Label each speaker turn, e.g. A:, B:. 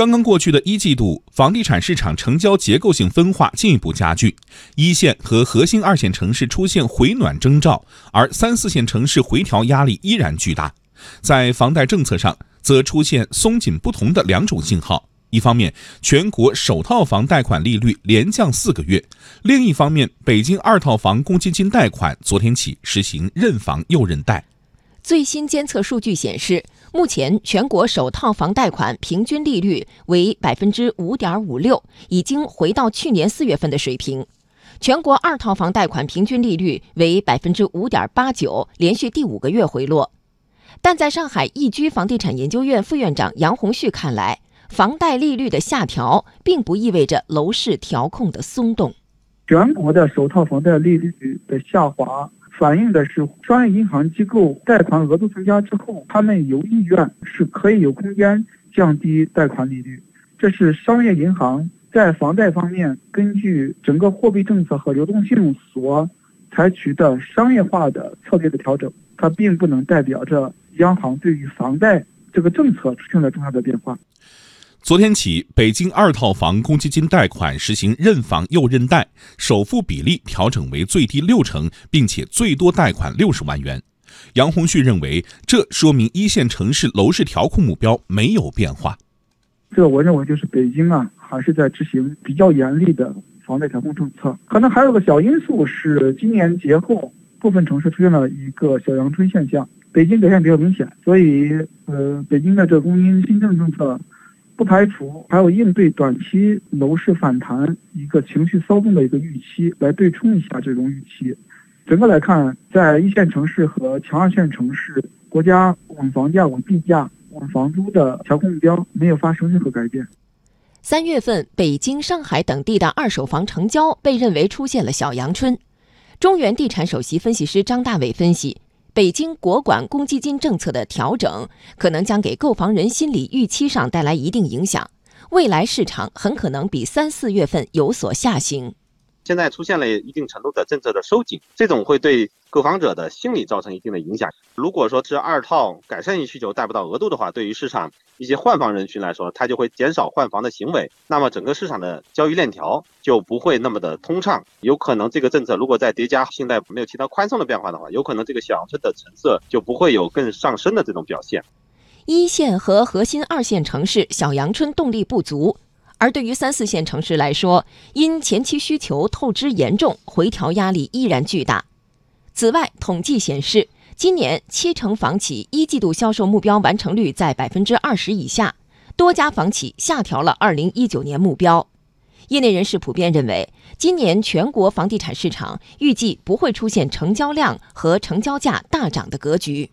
A: 刚刚过去的一季度，房地产市场成交结构性分化进一步加剧，一线和核心二线城市出现回暖征兆，而三四线城市回调压力依然巨大。在房贷政策上，则出现松紧不同的两种信号：一方面，全国首套房贷款利率连降四个月；另一方面，北京二套房公积金贷款昨天起实行认房又认贷。
B: 最新监测数据显示。目前，全国首套房贷款平均利率为百分之五点五六，已经回到去年四月份的水平。全国二套房贷款平均利率为百分之五点八九，连续第五个月回落。但在上海易居房地产研究院副院长杨红旭看来，房贷利率的下调并不意味着楼市调控的松动。
C: 全国的首套房贷利率的下滑。反映的是商业银行机构贷款额度增加之后，他们有意愿是可以有空间降低贷款利率。这是商业银行在房贷方面根据整个货币政策和流动性所采取的商业化的策略的调整，它并不能代表着央行对于房贷这个政策出现了重大的变化。
A: 昨天起，北京二套房公积金贷款实行认房又认贷，首付比例调整为最低六成，并且最多贷款六十万元。杨红旭认为，这说明一线城市楼市调控目标没有变化。
C: 这我认为就是北京啊，还是在执行比较严厉的房贷调控政策。可能还有个小因素是，今年节后部分城市出现了一个小阳春现象，北京表现比较明显，所以呃，北京的这个公积金新政政策。不排除还有应对短期楼市反弹一个情绪骚动的一个预期，来对冲一下这种预期。整个来看，在一线城市和强二线城市，国家稳房价、稳地价、稳房租的调控目标没有发生任何改变。
B: 三月份，北京、上海等地的二手房成交被认为出现了小阳春。中原地产首席分析师张大伟分析。北京国管公积金政策的调整，可能将给购房人心理预期上带来一定影响，未来市场很可能比三四月份有所下行。
D: 现在出现了一定程度的政策的收紧，这种会对购房者的心理造成一定的影响。如果说是二套改善性需求贷不到额度的话，对于市场一些换房人群来说，他就会减少换房的行为，那么整个市场的交易链条就不会那么的通畅。有可能这个政策如果再叠加信贷没有其他宽松的变化的话，有可能这个小车的成色就不会有更上升的这种表现。
B: 一线和核心二线城市小阳春动力不足。而对于三四线城市来说，因前期需求透支严重，回调压力依然巨大。此外，统计显示，今年七成房企一季度销售目标完成率在百分之二十以下，多家房企下调了二零一九年目标。业内人士普遍认为，今年全国房地产市场预计不会出现成交量和成交价大涨的格局。